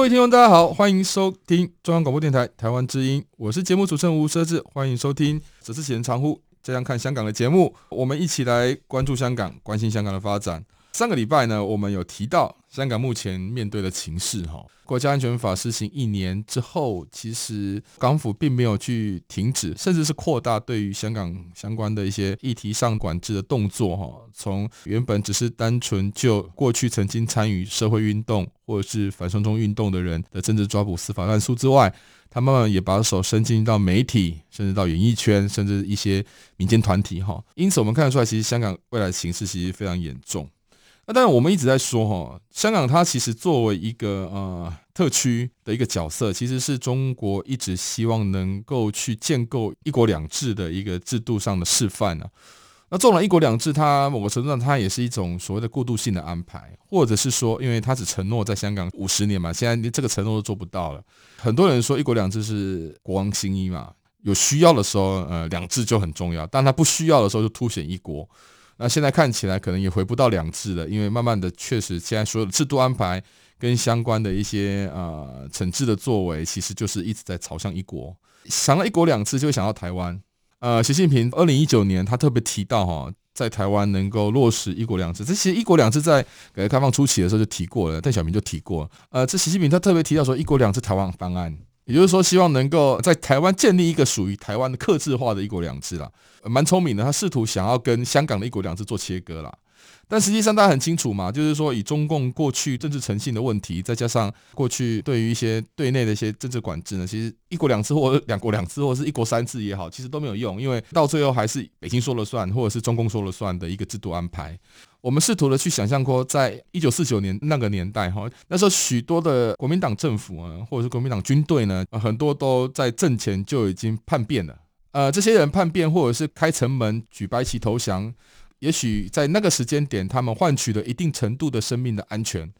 各位听众，大家好，欢迎收听中央广播电台台湾之音，我是节目主持人吴奢志，欢迎收听《只是喜人长呼》这样看香港的节目，我们一起来关注香港，关心香港的发展。上个礼拜呢，我们有提到香港目前面对的情势，哈，国家安全法施行一年之后，其实港府并没有去停止，甚至是扩大对于香港相关的一些议题上管制的动作，哈，从原本只是单纯就过去曾经参与社会运动或者是反送中运动的人的政治抓捕、司法滥诉之外，他慢慢也把手伸进到媒体，甚至到演艺圈，甚至一些民间团体，哈，因此我们看得出来，其实香港未来的形势其实非常严重。那当然，我们一直在说哈，香港它其实作为一个呃特区的一个角色，其实是中国一直希望能够去建构一国两制的一个制度上的示范呢。那纵然一国两制，它某个程度上它也是一种所谓的过渡性的安排，或者是说，因为它只承诺在香港五十年嘛，现在连这个承诺都做不到了。很多人说一国两制是国王新衣嘛，有需要的时候，呃，两制就很重要，但它不需要的时候就凸显一国。那现在看起来可能也回不到两制了，因为慢慢的确实现在所有的制度安排跟相关的一些呃惩治的作为，其实就是一直在朝向一国。想到一国两制，就会想到台湾。呃，习近平二零一九年他特别提到哈，在台湾能够落实一国两制。这其实一国两制在改革开放初期的时候就提过了，邓小平就提过。呃，这习近平他特别提到说一国两制台湾方案。也就是说，希望能够在台湾建立一个属于台湾的克制化的一国两制啦，蛮聪明的。他试图想要跟香港的一国两制做切割啦。但实际上大家很清楚嘛，就是说以中共过去政治诚信的问题，再加上过去对于一些对内的一些政治管制呢，其实一国两制或两国两制或者是一国三制也好，其实都没有用，因为到最后还是北京说了算，或者是中共说了算的一个制度安排。我们试图的去想象过，在一九四九年那个年代，哈，那时候许多的国民党政府啊，或者是国民党军队呢，很多都在阵前就已经叛变了。呃，这些人叛变，或者是开城门举白旗投降，也许在那个时间点，他们换取了一定程度的生命的安全。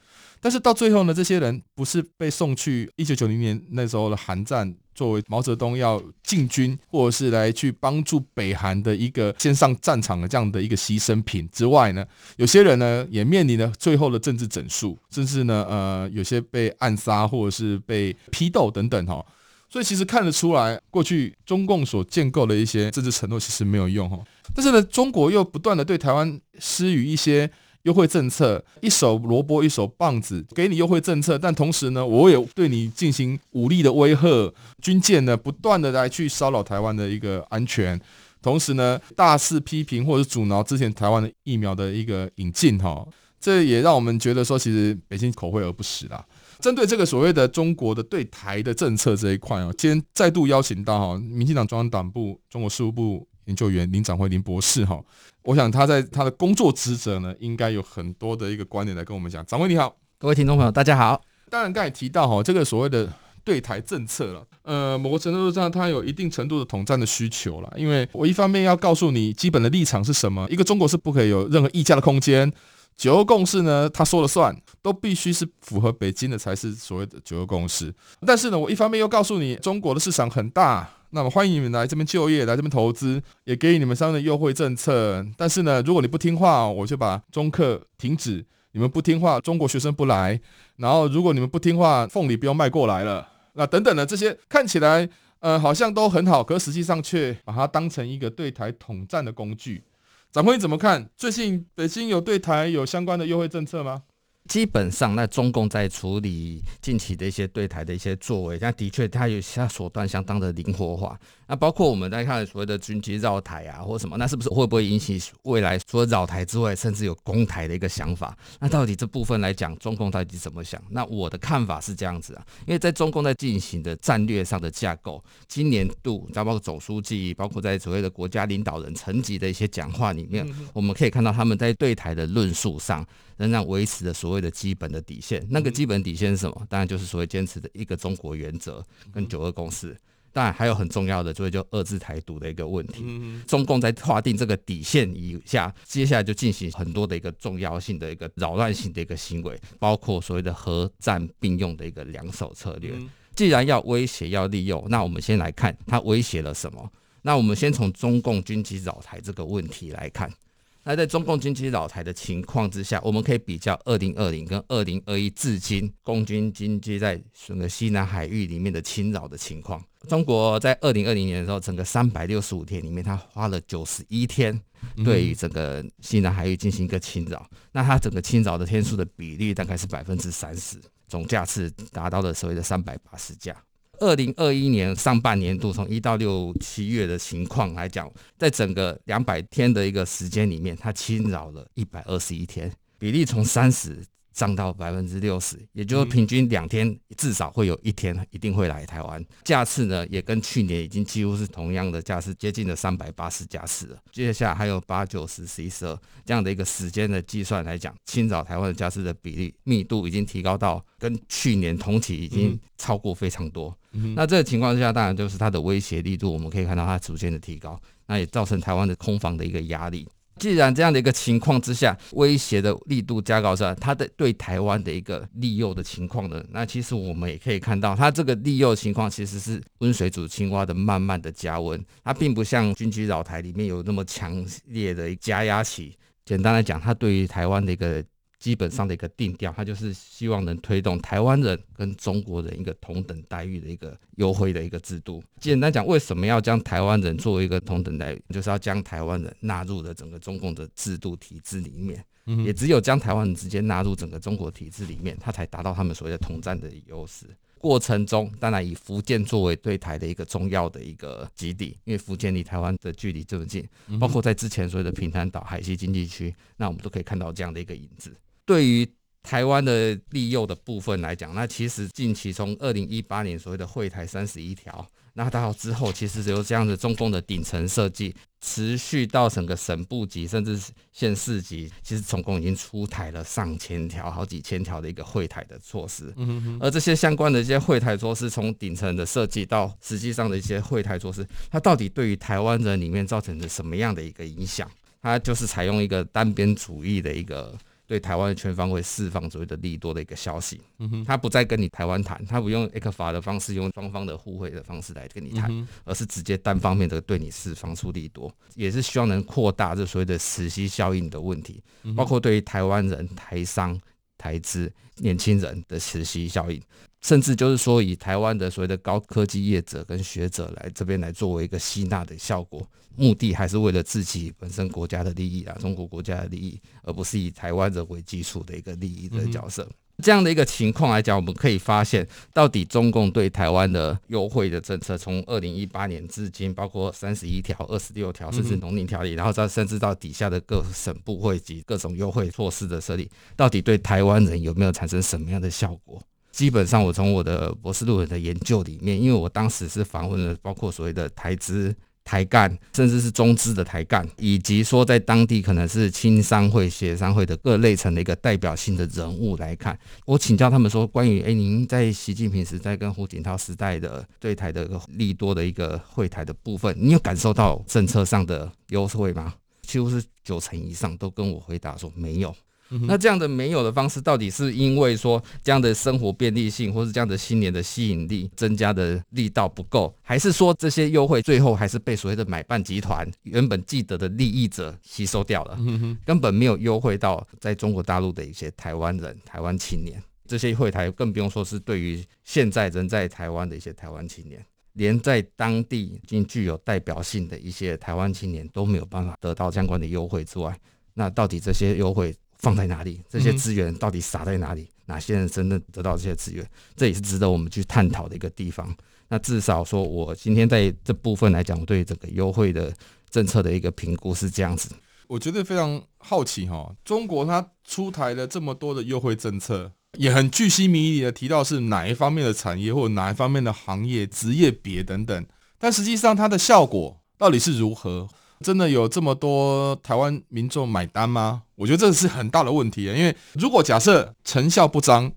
但是到最后呢，这些人不是被送去一九九零年那时候的韩战，作为毛泽东要进军或者是来去帮助北韩的一个先上战场的这样的一个牺牲品之外呢，有些人呢也面临了最后的政治整肃，甚至呢呃有些被暗杀或者是被批斗等等哈。所以其实看得出来，过去中共所建构的一些政治承诺其实没有用哈。但是呢，中国又不断的对台湾施予一些。优惠政策，一手萝卜一手棒子，给你优惠政策，但同时呢，我也对你进行武力的威吓，军舰呢不断的来去骚扰台湾的一个安全，同时呢，大肆批评或者阻挠之前台湾的疫苗的一个引进，哈，这也让我们觉得说，其实北京口惠而不实啦。针对这个所谓的中国的对台的政策这一块啊，今天再度邀请到哈，民进党中央党部中国事务部研究员林长辉林博士哈。我想他在他的工作职责呢，应该有很多的一个观点来跟我们讲。长辉你好，各位听众朋友大家好。当然刚才提到哈，这个所谓的对台政策了，呃，某个程度上它有一定程度的统战的需求了。因为我一方面要告诉你基本的立场是什么，一个中国是不可以有任何议价的空间。九二共识呢，他说了算，都必须是符合北京的才是所谓的九二共识。但是呢，我一方面又告诉你，中国的市场很大。那么欢迎你们来这边就业，来这边投资，也给予你们相应的优惠政策。但是呢，如果你不听话，我就把中客停止。你们不听话，中国学生不来。然后如果你们不听话，凤梨不用卖过来了。那等等的这些看起来，呃，好像都很好，可实际上却把它当成一个对台统战的工具。长辉怎么看？最近北京有对台有相关的优惠政策吗？基本上，那中共在处理近期的一些对台的一些作为，那的确它有些手段相当的灵活化。那包括我们在看所谓的军机绕台啊，或什么，那是不是会不会引起未来除了绕台之外，甚至有攻台的一个想法？那到底这部分来讲，中共到底怎么想？那我的看法是这样子啊，因为在中共在进行的战略上的架构，今年度，包括总书记，包括在所谓的国家领导人层级的一些讲话里面，我们可以看到他们在对台的论述上。仍然维持着所谓的基本的底线，那个基本底线是什么？当然就是所谓坚持的一个中国原则跟九二共识。当然还有很重要的，就是就遏制台独的一个问题。中共在划定这个底线以下，接下来就进行很多的一个重要性的一个扰乱性的一个行为，包括所谓的核战并用的一个两手策略。既然要威胁要利用，那我们先来看它威胁了什么？那我们先从中共军机扰台这个问题来看。那在中共军机扰台的情况之下，我们可以比较二零二零跟二零二一至今，共军军机在整个西南海域里面的侵扰的情况。中国在二零二零年的时候，整个三百六十五天里面，它花了九十一天对于整个西南海域进行一个侵扰。那它整个侵扰的天数的比例大概是百分之三十，总架次达到了所谓的三百八十架。二零二一年上半年度，从一到六七月的情况来讲，在整个两百天的一个时间里面，它侵扰了一百二十一天，比例从三十。涨到百分之六十，也就是平均两天至少会有一天一定会来台湾。架次呢，也跟去年已经几乎是同样的架次，接近了三百八十架次了。接下来还有八九十十一十二这样的一个时间的计算来讲，清早台湾的架次的比例密度已经提高到跟去年同期已经超过非常多。那这个情况之下，当然就是它的威胁力度，我们可以看到它逐渐的提高，那也造成台湾的空防的一个压力。既然这样的一个情况之下，威胁的力度加高是它的对台湾的一个利诱的情况呢，那其实我们也可以看到，它这个利诱情况其实是温水煮青蛙的慢慢的加温，它并不像军机扰台里面有那么强烈的加压期。简单来讲，它对于台湾的一个。基本上的一个定调，它就是希望能推动台湾人跟中国人一个同等待遇的一个优惠的一个制度。简单讲，为什么要将台湾人作为一个同等待遇？就是要将台湾人纳入了整个中共的制度体制里面。也只有将台湾人直接纳入整个中国体制里面，他才达到他们所谓的统战的优势。过程中，当然以福建作为对台的一个重要的一个基地，因为福建离台湾的距离这么近，包括在之前所谓的平潭岛海西经济区，那我们都可以看到这样的一个影子。对于台湾的利诱的部分来讲，那其实近期从二零一八年所谓的惠台三十一条，那到之后，其实只有这样子中共的顶层设计，持续到整个省部级甚至县市级，其实总共已经出台了上千条、好几千条的一个惠台的措施。而这些相关的一些惠台措施，从顶层的设计到实际上的一些惠台措施，它到底对于台湾人里面造成了什么样的一个影响？它就是采用一个单边主义的一个。对台湾全方位释放所谓的利多的一个消息，他不再跟你台湾谈，他不用 ECFA 的方式，用双方的互惠的方式来跟你谈，而是直接单方面的对你释放出利多，也是希望能扩大这所谓的磁吸效应的问题，包括对于台湾人、台商、台资、年轻人的实习效应。甚至就是说，以台湾的所谓的高科技业者跟学者来这边来作为一个吸纳的效果，目的还是为了自己本身国家的利益啊，中国国家的利益，而不是以台湾人为基础的一个利益的角色。这样的一个情况来讲，我们可以发现，到底中共对台湾的优惠的政策，从二零一八年至今，包括三十一条、二十六条，甚至农林条例，然后再甚至到底下的各省部会及各种优惠措施的设立，到底对台湾人有没有产生什么样的效果？基本上，我从我的博士论文的研究里面，因为我当时是访问了包括所谓的台资、台干，甚至是中资的台干，以及说在当地可能是青商会、协商会的各类层的一个代表性的人物来看，我请教他们说，关于诶，您在习近平时代跟胡锦涛时代的对台的一个利多的一个会台的部分，你有感受到政策上的优惠吗？几乎是九成以上都跟我回答说没有。那这样的没有的方式，到底是因为说这样的生活便利性，或是这样的新年的吸引力增加的力道不够，还是说这些优惠最后还是被所谓的买办集团原本既得的利益者吸收掉了，根本没有优惠到在中国大陆的一些台湾人、台湾青年，这些惠台更不用说是对于现在人在台湾的一些台湾青年，连在当地已经具有代表性的一些台湾青年都没有办法得到相关的优惠之外，那到底这些优惠？放在哪里？这些资源到底撒在哪里？哪些人真正得到这些资源？这也是值得我们去探讨的一个地方。那至少说，我今天在这部分来讲，我对整个优惠的政策的一个评估是这样子。我觉得非常好奇哈，中国它出台了这么多的优惠政策，也很巨细靡遗的提到是哪一方面的产业或者哪一方面的行业、职业别等等，但实际上它的效果到底是如何？真的有这么多台湾民众买单吗？我觉得这是很大的问题啊！因为如果假设成效不彰，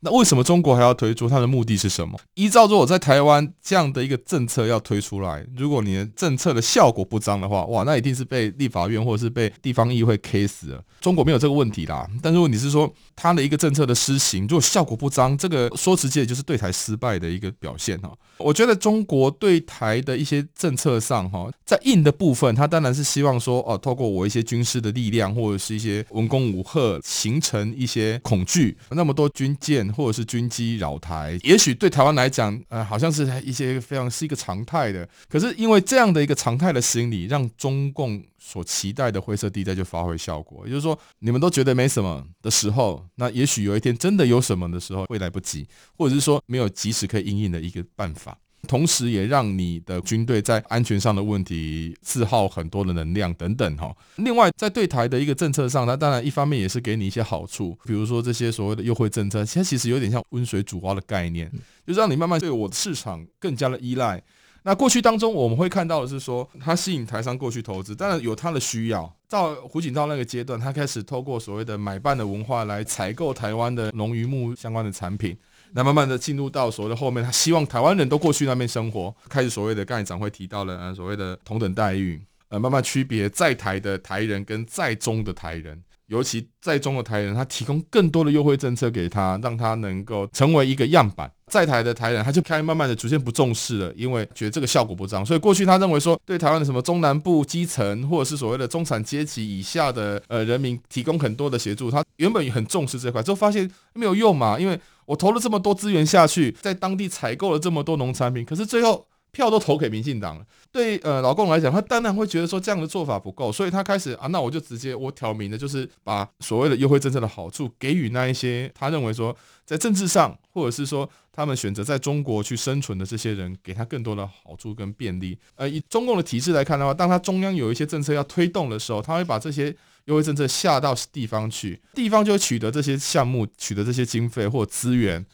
那为什么中国还要推出？它的目的是什么？依照如果在台湾这样的一个政策要推出来，如果你的政策的效果不彰的话，哇，那一定是被立法院或者是被地方议会 K 死了。中国没有这个问题啦，但如果你是说它的一个政策的施行，如果效果不彰，这个说直接就是对台失败的一个表现哈。我觉得中国对台的一些政策上哈，在硬的部分，他当然是希望说哦，透过我一些军事的力量或者是一些文攻武吓，形成一些恐惧，那么多军舰。或者是军机扰台，也许对台湾来讲，呃，好像是一些非常是一个常态的。可是因为这样的一个常态的心理，让中共所期待的灰色地带就发挥效果。也就是说，你们都觉得没什么的时候，那也许有一天真的有什么的时候会来不及，或者是说没有及时可以应应的一个办法。同时，也让你的军队在安全上的问题自耗很多的能量等等哈。另外，在对台的一个政策上，它当然一方面也是给你一些好处，比如说这些所谓的优惠政策，它其实有点像温水煮蛙的概念，就让你慢慢对我的市场更加的依赖。那过去当中，我们会看到的是说，它吸引台商过去投资，当然有它的需要。到胡锦涛那个阶段，他开始透过所谓的买办的文化来采购台湾的农渔牧相关的产品。那慢慢的进入到所谓的后面，他希望台湾人都过去那边生活，开始所谓的刚才长会提到了所谓的同等待遇，呃慢慢区别在台的台人跟在中的台人，尤其在中的台人，他提供更多的优惠政策给他，让他能够成为一个样板。在台的台人，他就开始慢慢的逐渐不重视了，因为觉得这个效果不彰。所以过去他认为说，对台湾的什么中南部基层或者是所谓的中产阶级以下的呃人民提供很多的协助，他原本也很重视这块，之后发现没有用嘛，因为我投了这么多资源下去，在当地采购了这么多农产品，可是最后。票都投给民进党了，对呃老共来讲，他当然会觉得说这样的做法不够，所以他开始啊，那我就直接我挑明的就是把所谓的优惠政策的好处给予那一些他认为说在政治上或者是说他们选择在中国去生存的这些人，给他更多的好处跟便利。呃，以中共的体制来看的话，当他中央有一些政策要推动的时候，他会把这些优惠政策下到地方去，地方就会取得这些项目，取得这些经费或资源。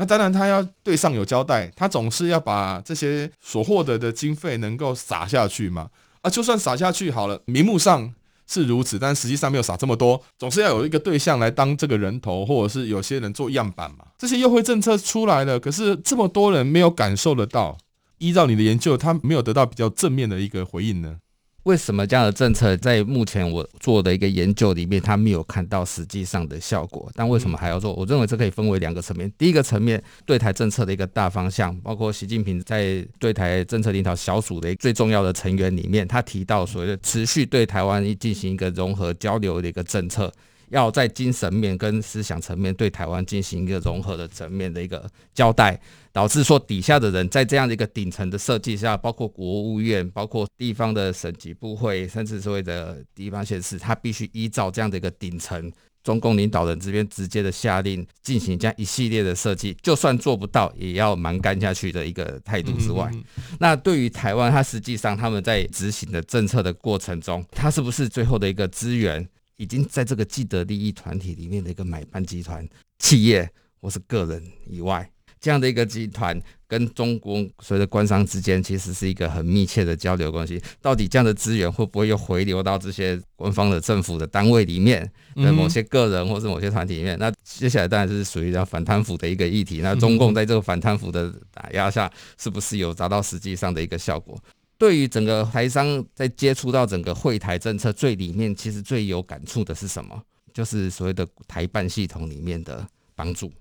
那当然，他要对上有交代，他总是要把这些所获得的经费能够撒下去嘛。啊，就算撒下去好了，名目上是如此，但实际上没有撒这么多，总是要有一个对象来当这个人头，或者是有些人做样板嘛。这些优惠政策出来了，可是这么多人没有感受得到。依照你的研究，他没有得到比较正面的一个回应呢？为什么这样的政策在目前我做的一个研究里面，它没有看到实际上的效果？但为什么还要做？我认为这可以分为两个层面。第一个层面，对台政策的一个大方向，包括习近平在对台政策领导小组的最重要的成员里面，他提到所谓的持续对台湾进行一个融合交流的一个政策。要在精神面跟思想层面对台湾进行一个融合的层面的一个交代，导致说底下的人在这样的一个顶层的设计下，包括国务院、包括地方的省级部会，甚至所谓的地方县市，他必须依照这样的一个顶层中共领导人这边直接的下令进行这样一系列的设计，就算做不到，也要蛮干下去的一个态度之外，那对于台湾，它实际上他们在执行的政策的过程中，它是不是最后的一个资源？已经在这个既得利益团体里面的一个买办集团、企业或是个人以外，这样的一个集团跟中国所谓的官商之间，其实是一个很密切的交流关系。到底这样的资源会不会又回流到这些官方的政府的单位里面的某些个人或是某些团体里面？那接下来当然是属于叫反贪腐的一个议题。那中共在这个反贪腐的打压下，是不是有达到实际上的一个效果？对于整个台商在接触到整个惠台政策最里面，其实最有感触的是什么？就是所谓的台办系统里面的帮助。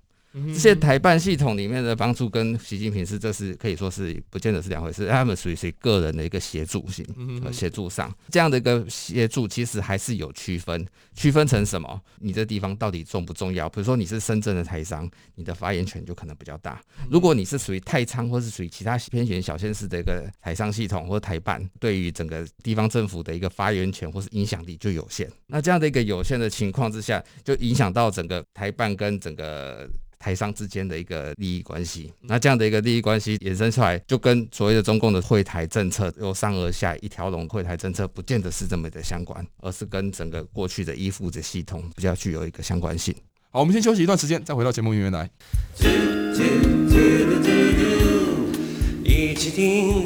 这些台办系统里面的帮助跟习近平是，这是可以说是不见得是两回事。他们属于是个人的一个协助性，协助上这样的一个协助，其实还是有区分，区分成什么？你这地方到底重不重要？比如说你是深圳的台商，你的发言权就可能比较大。如果你是属于太仓或是属于其他偏远小县市的一个台商系统或台办，对于整个地方政府的一个发言权或是影响力就有限。那这样的一个有限的情况之下，就影响到整个台办跟整个。台商之间的一个利益关系，那这样的一个利益关系衍生出来，就跟所谓的中共的惠台政策由上而下一条龙惠台政策，不见得是这么的相关，而是跟整个过去的依附的系统比较具有一个相关性。好，我们先休息一段时间，再回到节目里面来。一起听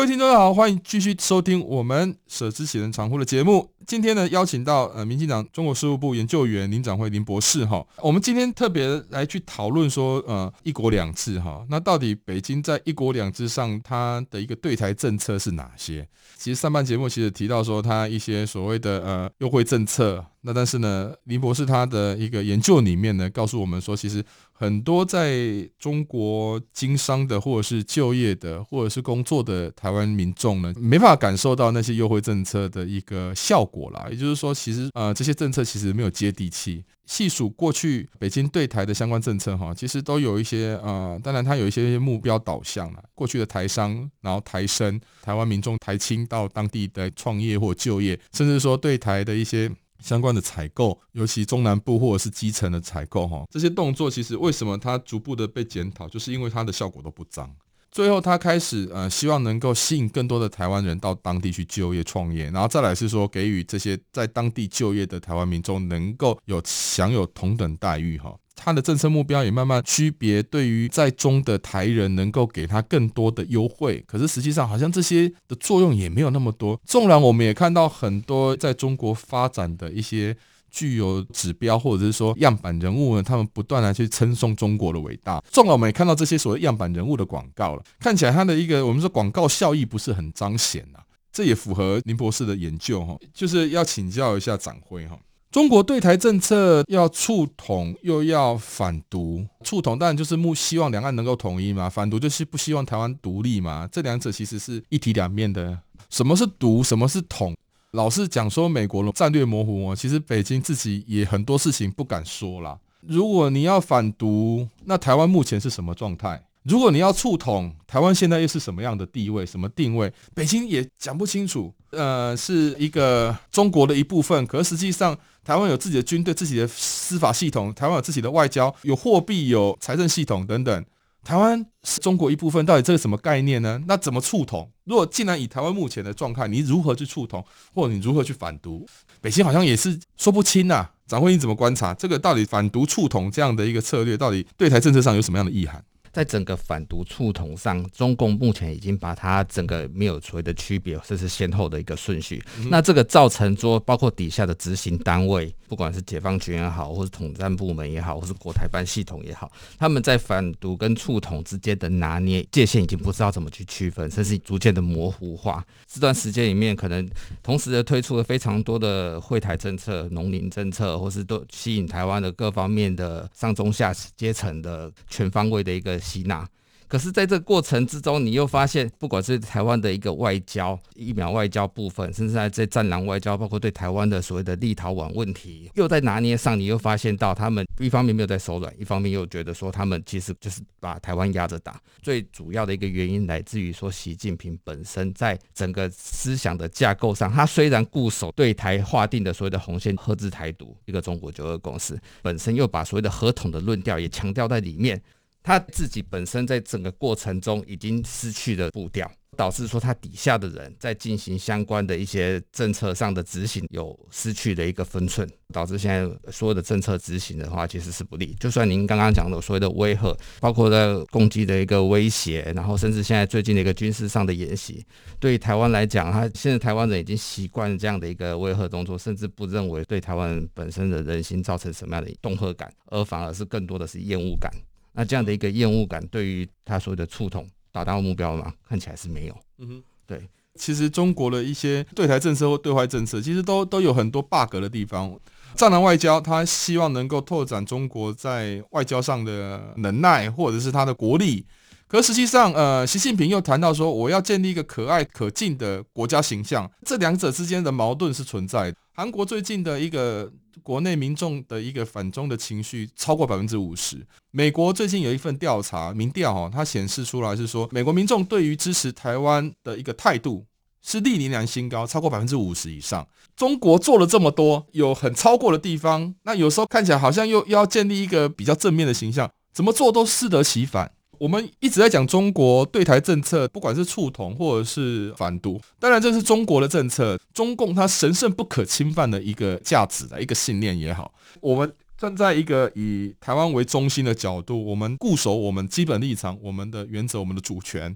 各位听众好，欢迎继续收听我们舍之喜人常护的节目。今天呢，邀请到呃，民进党中国事务部研究员林展辉林博士哈。我们今天特别来去讨论说，呃，一国两制哈，那到底北京在一国两制上它的一个对台政策是哪些？其实上半节目其实提到说，它一些所谓的呃优惠政策。那但是呢，林博士他的一个研究里面呢，告诉我们说，其实很多在中国经商的，或者是就业的，或者是工作的台湾民众呢，没法感受到那些优惠政策的一个效果果啦。也就是说，其实呃这些政策其实没有接地气。细数过去北京对台的相关政策哈，其实都有一些呃，当然它有一些目标导向啦。过去的台商，然后台生，台湾民众台青到当地的创业或就业，甚至说对台的一些。相关的采购，尤其中南部或者是基层的采购，哈，这些动作其实为什么它逐步的被检讨，就是因为它的效果都不彰。最后，他开始呃，希望能够吸引更多的台湾人到当地去就业创业，然后再来是说，给予这些在当地就业的台湾民众能够有享有同等待遇，哈。他的政策目标也慢慢区别，对于在中的台人能够给他更多的优惠，可是实际上好像这些的作用也没有那么多。纵然我们也看到很多在中国发展的一些具有指标或者是说样板人物呢，他们不断的去称颂中国的伟大。纵然我们也看到这些所谓样板人物的广告了，看起来他的一个我们说广告效益不是很彰显呐，这也符合林博士的研究哈，就是要请教一下展辉哈。中国对台政策要促统又要反独，促统当然就是目希望两岸能够统一嘛，反独就是不希望台湾独立嘛，这两者其实是一体两面的。什么是独？什么是统？老是讲说美国的战略模糊哦，其实北京自己也很多事情不敢说啦。如果你要反独，那台湾目前是什么状态？如果你要促统，台湾现在又是什么样的地位、什么定位？北京也讲不清楚。呃，是一个中国的一部分，可是实际上。台湾有自己的军队、自己的司法系统，台湾有自己的外交、有货币、有财政系统等等。台湾是中国一部分，到底这是什么概念呢？那怎么触统？如果既然以台湾目前的状态，你如何去触统，或者你如何去反独？北京好像也是说不清呐、展辉，你怎么观察这个？到底反独触统这样的一个策略，到底对台政策上有什么样的意涵？在整个反独促统上，中共目前已经把它整个没有所谓的区别，这是先后的一个顺序。嗯、那这个造成说，包括底下的执行单位，不管是解放军也好，或是统战部门也好，或是国台办系统也好，他们在反独跟促统之间的拿捏界限已经不知道怎么去区分，甚至逐渐的模糊化。这段时间里面，可能同时的推出了非常多的会台政策、农林政策，或是都吸引台湾的各方面的上中下阶层的全方位的一个。吸纳，可是在这个过程之中，你又发现，不管是台湾的一个外交、疫苗外交部分，甚至在这战狼外交，包括对台湾的所谓的立陶宛问题，又在拿捏上，你又发现到他们一方面没有在手软，一方面又觉得说他们其实就是把台湾压着打。最主要的一个原因来自于说，习近平本身在整个思想的架构上，他虽然固守对台划定的所谓的红线，遏制台独，一个中国九二共识，本身又把所谓的合同的论调也强调在里面。他自己本身在整个过程中已经失去了步调，导致说他底下的人在进行相关的一些政策上的执行有失去了一个分寸，导致现在所有的政策执行的话其实是不利。就算您刚刚讲的所谓的威吓，包括在攻击的一个威胁，然后甚至现在最近的一个军事上的演习，对于台湾来讲，他现在台湾人已经习惯这样的一个威吓动作，甚至不认为对台湾本身的人心造成什么样的恫吓感，而反而是更多的是厌恶感。那这样的一个厌恶感，对于他所谓的触痛，达到目标了吗？看起来是没有。嗯哼，对。其实中国的一些对台政策或对外政策，其实都都有很多 bug 的地方。战狼外交，他希望能够拓展中国在外交上的能耐，或者是他的国力。可实际上，呃，习近平又谈到说，我要建立一个可爱可敬的国家形象。这两者之间的矛盾是存在的。韩国最近的一个国内民众的一个反中的情绪超过百分之五十。美国最近有一份调查民调，哈，它显示出来是说，美国民众对于支持台湾的一个态度是历年来新高，超过百分之五十以上。中国做了这么多，有很超过的地方，那有时候看起来好像又要建立一个比较正面的形象，怎么做都适得其反。我们一直在讲中国对台政策，不管是促统或者是反独，当然这是中国的政策，中共它神圣不可侵犯的一个价值的一个信念也好。我们站在一个以台湾为中心的角度，我们固守我们基本立场、我们的原则、我们的主权，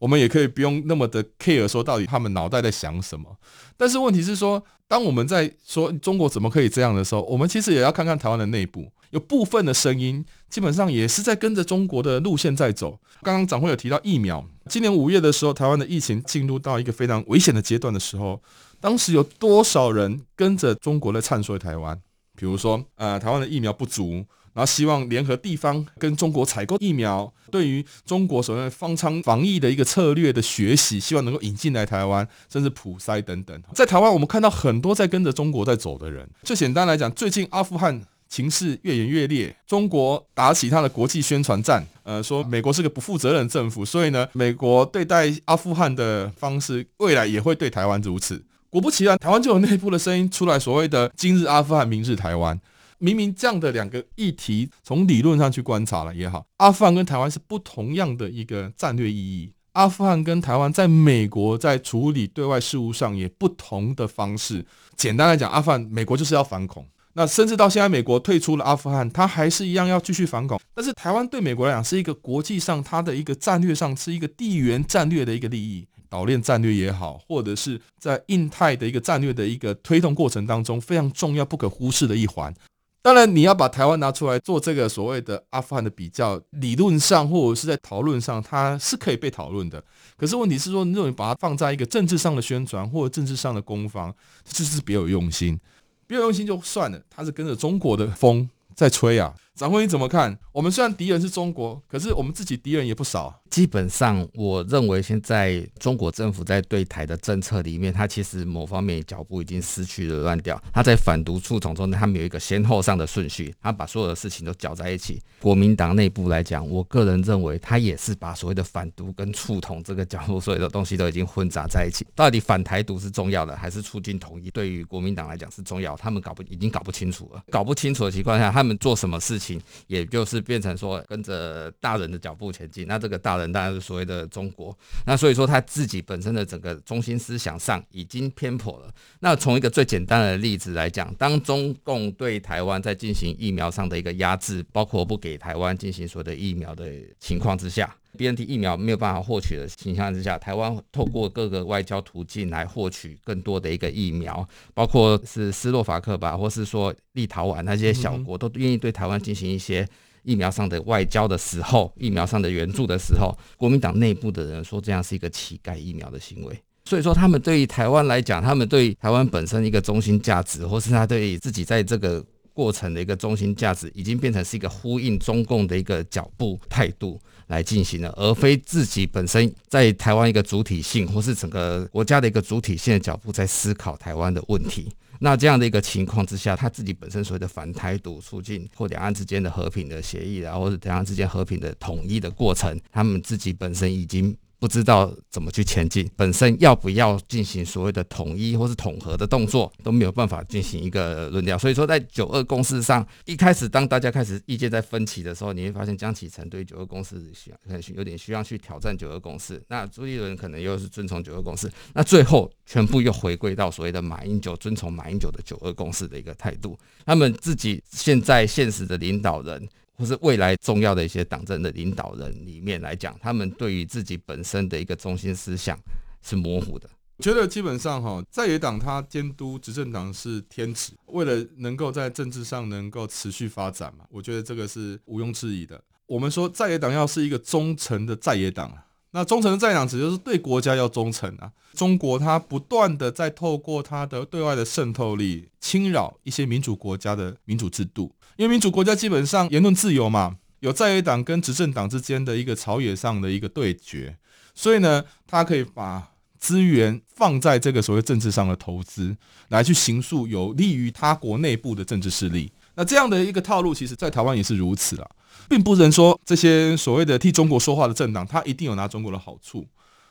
我们也可以不用那么的 care 说到底他们脑袋在想什么。但是问题是说，当我们在说中国怎么可以这样的时候，我们其实也要看看台湾的内部。有部分的声音，基本上也是在跟着中国的路线在走。刚刚展会有提到疫苗，今年五月的时候，台湾的疫情进入到一个非常危险的阶段的时候，当时有多少人跟着中国来唱衰台湾？比如说，呃，台湾的疫苗不足，然后希望联合地方跟中国采购疫苗，对于中国所谓方舱防疫的一个策略的学习，希望能够引进来台湾，甚至普筛等等。在台湾，我们看到很多在跟着中国在走的人。最简单来讲，最近阿富汗。情势越演越烈，中国打起他的国际宣传战，呃，说美国是个不负责任的政府，所以呢，美国对待阿富汗的方式，未来也会对台湾如此。果不其然，台湾就有内部的声音出来，所谓的“今日阿富汗，明日台湾”。明明这样的两个议题，从理论上去观察了也好，阿富汗跟台湾是不同样的一个战略意义。阿富汗跟台湾在美国在处理对外事务上也不同的方式。简单来讲，阿富汗美国就是要反恐。那甚至到现在，美国退出了阿富汗，他还是一样要继续反恐。但是台湾对美国来讲是一个国际上它的一个战略上是一个地缘战略的一个利益，岛链战略也好，或者是在印太的一个战略的一个推动过程当中非常重要、不可忽视的一环。当然，你要把台湾拿出来做这个所谓的阿富汗的比较，理论上或者是在讨论上，它是可以被讨论的。可是问题是说，如果你把它放在一个政治上的宣传或者政治上的攻防，这是别有用心。别有用心就算了，他是跟着中国的风在吹啊。展辉你怎么看？我们虽然敌人是中国，可是我们自己敌人也不少。基本上，我认为现在中国政府在对台的政策里面，它其实某方面脚步已经失去了乱掉。它在反独促统中，他们有一个先后上的顺序，他把所有的事情都搅在一起。国民党内部来讲，我个人认为，他也是把所谓的反独跟促统这个角度，所有的东西都已经混杂在一起。到底反台独是重要的，还是促进统一？对于国民党来讲是重要，他们搞不已经搞不清楚了。搞不清楚的情况下，他们做什么事情，也就是变成说跟着大人的脚步前进。那这个大人当然是所谓的。中国，那所以说他自己本身的整个中心思想上已经偏颇了。那从一个最简单的例子来讲，当中共对台湾在进行疫苗上的一个压制，包括不给台湾进行所谓的疫苗的情况之下，BNT 疫苗没有办法获取的情况之下，台湾透过各个外交途径来获取更多的一个疫苗，包括是斯洛伐克吧，或是说立陶宛那些小国都愿意对台湾进行一些。疫苗上的外交的时候，疫苗上的援助的时候，国民党内部的人说这样是一个乞丐疫苗的行为，所以说他们对于台湾来讲，他们对台湾本身一个中心价值，或是他对自己在这个过程的一个中心价值，已经变成是一个呼应中共的一个脚步态度来进行了，而非自己本身在台湾一个主体性，或是整个国家的一个主体性的脚步在思考台湾的问题。那这样的一个情况之下，他自己本身所谓的反台独促进或两岸之间的和平的协议啊，或者两岸之间和平的统一的过程，他们自己本身已经。不知道怎么去前进，本身要不要进行所谓的统一或是统合的动作都没有办法进行一个论调。所以说，在九二共识上，一开始当大家开始意见在分歧的时候，你会发现江启臣对九二共识需有点需要去挑战九二共识，那朱立伦可能又是遵从九二共识，那最后全部又回归到所谓的马英九遵从马英九的九二共识的一个态度。他们自己现在现实的领导人。或是未来重要的一些党政的领导人里面来讲，他们对于自己本身的一个中心思想是模糊的。我觉得基本上哈，在野党他监督执政党是天职，为了能够在政治上能够持续发展嘛，我觉得这个是毋庸置疑的。我们说在野党要是一个忠诚的在野党，那忠诚的在党指就是对国家要忠诚啊。中国它不断的在透过它的对外的渗透力，侵扰一些民主国家的民主制度。因为民主国家基本上言论自由嘛，有在野党跟执政党之间的一个朝野上的一个对决，所以呢，它可以把资源放在这个所谓政治上的投资，来去形塑有利于他国内部的政治势力。那这样的一个套路，其实在台湾也是如此了，并不能说这些所谓的替中国说话的政党，他一定有拿中国的好处。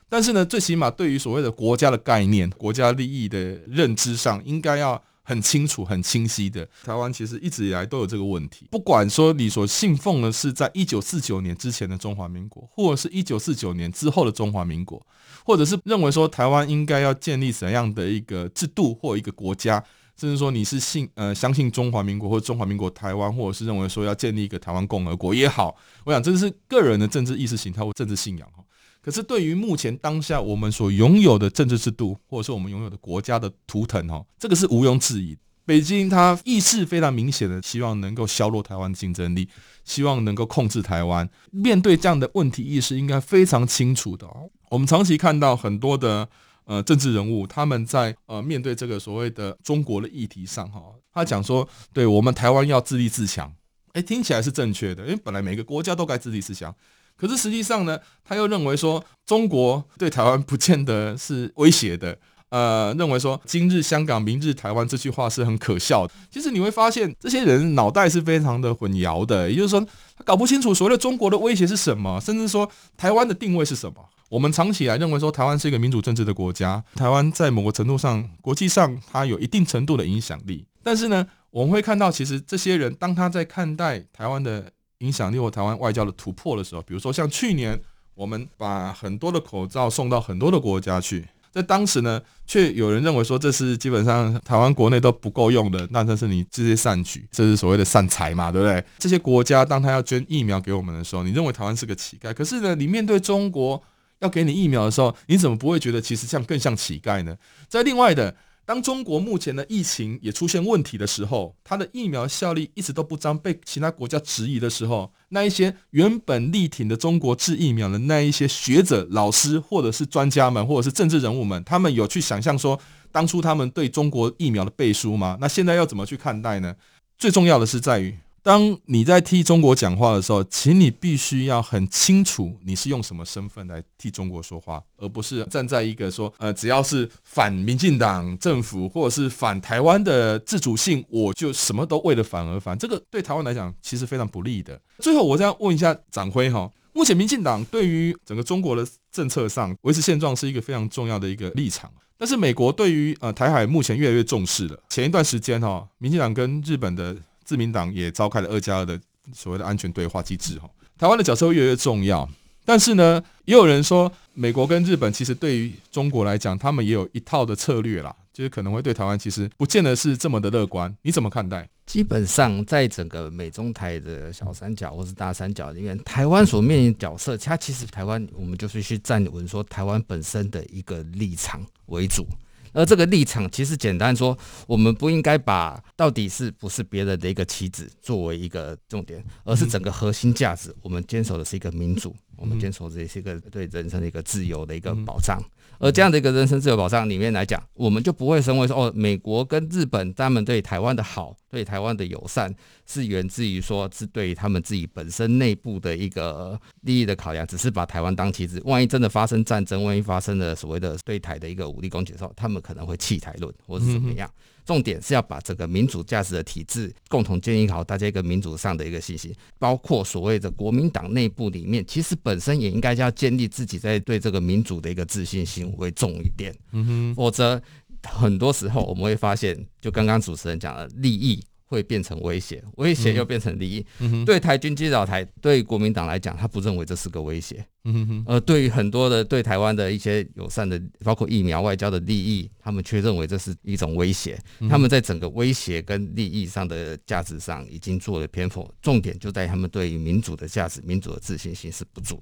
但是呢，最起码对于所谓的国家的概念、国家利益的认知上，应该要很清楚、很清晰的。台湾其实一直以来都有这个问题，不管说你所信奉的是在一九四九年之前的中华民国，或者是一九四九年之后的中华民国，或者是认为说台湾应该要建立怎样的一个制度或一个国家。甚至说你是信呃相信中华民国或者中华民国台湾，或者是认为说要建立一个台湾共和国也好，我想这是个人的政治意识形态或政治信仰哈。可是对于目前当下我们所拥有的政治制度，或者是我们拥有的国家的图腾哈，这个是毋庸置疑。北京它意识非常明显的，希望能够削弱台湾的竞争力，希望能够控制台湾。面对这样的问题意识，应该非常清楚的。我们长期看到很多的。呃，政治人物他们在呃面对这个所谓的中国的议题上，哈，他讲说，对我们台湾要自立自强，诶，听起来是正确的，因为本来每个国家都该自立自强，可是实际上呢，他又认为说，中国对台湾不见得是威胁的，呃，认为说今日香港，明日台湾这句话是很可笑的。其实你会发现，这些人脑袋是非常的混淆的，也就是说，他搞不清楚所谓的中国的威胁是什么，甚至说台湾的定位是什么。我们长期以来认为说，台湾是一个民主政治的国家，台湾在某个程度上，国际上它有一定程度的影响力。但是呢，我们会看到，其实这些人当他在看待台湾的影响力或台湾外交的突破的时候，比如说像去年我们把很多的口罩送到很多的国家去，在当时呢，却有人认为说，这是基本上台湾国内都不够用的，那这是你这些善举，这是所谓的善财嘛，对不对？这些国家当他要捐疫苗给我们的时候，你认为台湾是个乞丐，可是呢，你面对中国。要给你疫苗的时候，你怎么不会觉得其实像更像乞丐呢？在另外的，当中国目前的疫情也出现问题的时候，它的疫苗效力一直都不彰，被其他国家质疑的时候，那一些原本力挺的中国制疫苗的那一些学者、老师，或者是专家们，或者是政治人物们，他们有去想象说，当初他们对中国疫苗的背书吗？那现在要怎么去看待呢？最重要的是在于。当你在替中国讲话的时候，请你必须要很清楚你是用什么身份来替中国说话，而不是站在一个说呃只要是反民进党政府或者是反台湾的自主性，我就什么都为了反而反。这个对台湾来讲其实非常不利的。最后，我再问一下展辉哈，目前民进党对于整个中国的政策上维持现状是一个非常重要的一个立场，但是美国对于呃台海目前越来越重视了。前一段时间哈，民进党跟日本的自民党也召开了二加二的所谓的安全对话机制哈，台湾的角色会越来越重要，但是呢，也有人说美国跟日本其实对于中国来讲，他们也有一套的策略啦，就是可能会对台湾其实不见得是这么的乐观，你怎么看待？基本上在整个美中台的小三角或是大三角里面，台湾所面临角色，它其实台湾我们就是去站稳说台湾本身的一个立场为主。而这个立场其实简单说，我们不应该把到底是不是别人的一个棋子作为一个重点，而是整个核心价值，我们坚守的是一个民主，我们坚守的是一个对人生的一个自由的一个保障。而这样的一个人生自由保障里面来讲，我们就不会成为说哦，美国跟日本他们对台湾的好，对台湾的友善，是源自于说是对于他们自己本身内部的一个利益的考量，只是把台湾当棋子。万一真的发生战争，万一发生了所谓的对台的一个武力攻击的时候，他们可能会弃台论，或是怎么样。重点是要把这个民主价值的体制共同建立好，大家一个民主上的一个信心，包括所谓的国民党内部里面，其实本身也应该要建立自己在对这个民主的一个自信心会重一点，嗯哼，否则很多时候我们会发现，就刚刚主持人讲的利益。会变成威胁，威胁又变成利益。嗯哼，对台军机扰台，对国民党来讲，他不认为这是个威胁。嗯哼，而对于很多的对台湾的一些友善的，包括疫苗外交的利益，他们却认为这是一种威胁。他们在整个威胁跟利益上的价值上已经做了偏颇。重点就在他们对于民主的价值、民主的自信心是不足。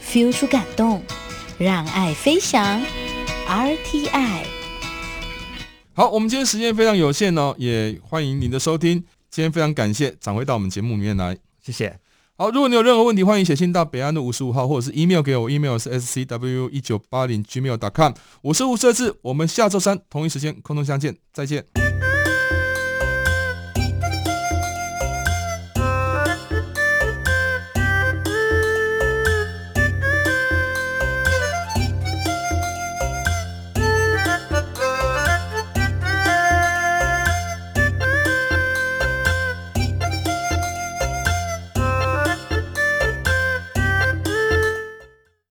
feel 出感动，让爱飞翔，RTI。好，我们今天时间非常有限哦，也欢迎您的收听。今天非常感谢展辉到我们节目里面来，谢谢。好，如果你有任何问题，欢迎写信到北安路五十五号，或者是 email 给我，email 是 scw 一九八零 gmail.com。我是吴设志，我们下周三同一时间空中相见，再见。